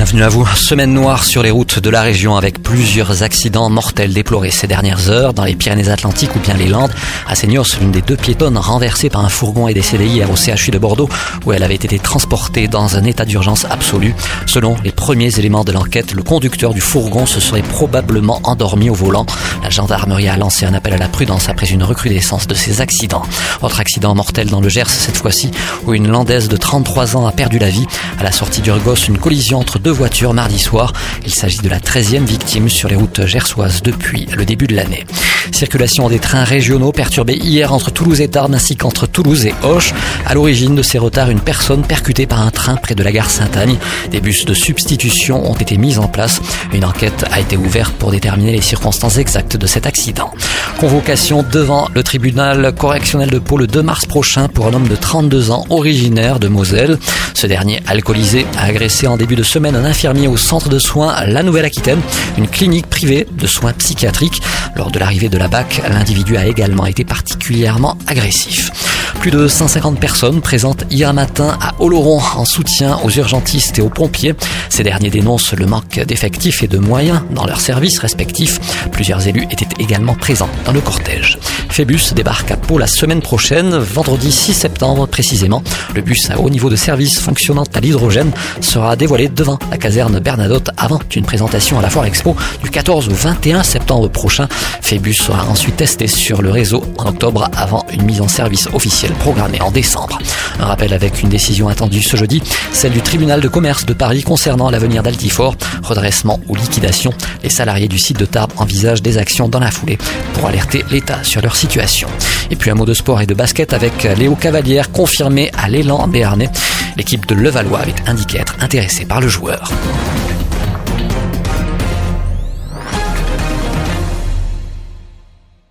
Bienvenue à vous. Semaine noire sur les routes de la région avec plusieurs accidents mortels déplorés ces dernières heures dans les Pyrénées-Atlantiques ou bien les Landes. À Seignos, l'une des deux piétonnes renversées par un fourgon est décédée hier au CHU de Bordeaux où elle avait été transportée dans un état d'urgence absolu. Selon les premiers éléments de l'enquête, le conducteur du fourgon se serait probablement endormi au volant. La gendarmerie a lancé un appel à la prudence après une recrudescence de ces accidents. Autre accident mortel dans le Gers cette fois-ci où une Landaise de 33 ans a perdu la vie. À la sortie d'Urgos, une collision entre deux voitures mardi soir. Il s'agit de la 13e victime sur les routes gersoises depuis le début de l'année. Circulation des trains régionaux perturbée hier entre Toulouse et Tarbes ainsi qu'entre Toulouse et Hoche. À l'origine de ces retards, une personne percutée par un train près de la gare Sainte-Agne. Des bus de substitution ont été mis en place. Une enquête a été ouverte pour déterminer les circonstances exactes de cet accident. Convocation devant le tribunal correctionnel de Pau le 2 mars prochain pour un homme de 32 ans originaire de Moselle. Ce dernier, alcoolisé, a agressé en début de semaine un infirmier au centre de soins La Nouvelle-Aquitaine, une clinique privée de soins psychiatriques. Lors de l'arrivée de la BAC, l'individu a également été particulièrement agressif. Plus de 150 personnes présentes hier matin à Oloron en soutien aux urgentistes et aux pompiers. Ces derniers dénoncent le manque d'effectifs et de moyens dans leurs services respectifs. Plusieurs élus étaient également présents dans le cortège. Phébus débarque à Pau la semaine prochaine, vendredi 6 septembre précisément. Le bus à haut niveau de service fonctionnant à l'hydrogène sera dévoilé devant la caserne Bernadotte avant une présentation à la Foire Expo du 14 au 21 septembre prochain. Phébus sera ensuite testé sur le réseau en octobre avant une mise en service officielle programmée en décembre. Un rappel avec une décision attendue ce jeudi, celle du tribunal de commerce de Paris concernant l'avenir d'Altifort, redressement ou liquidation. Les salariés du site de Tarbes envisagent des actions dans la foulée pour alerter l'État sur leur situation. Et puis un mot de sport et de basket avec Léo Cavalière confirmé à l'élan béarnais. L'équipe de Levallois avait indiqué être intéressée par le joueur.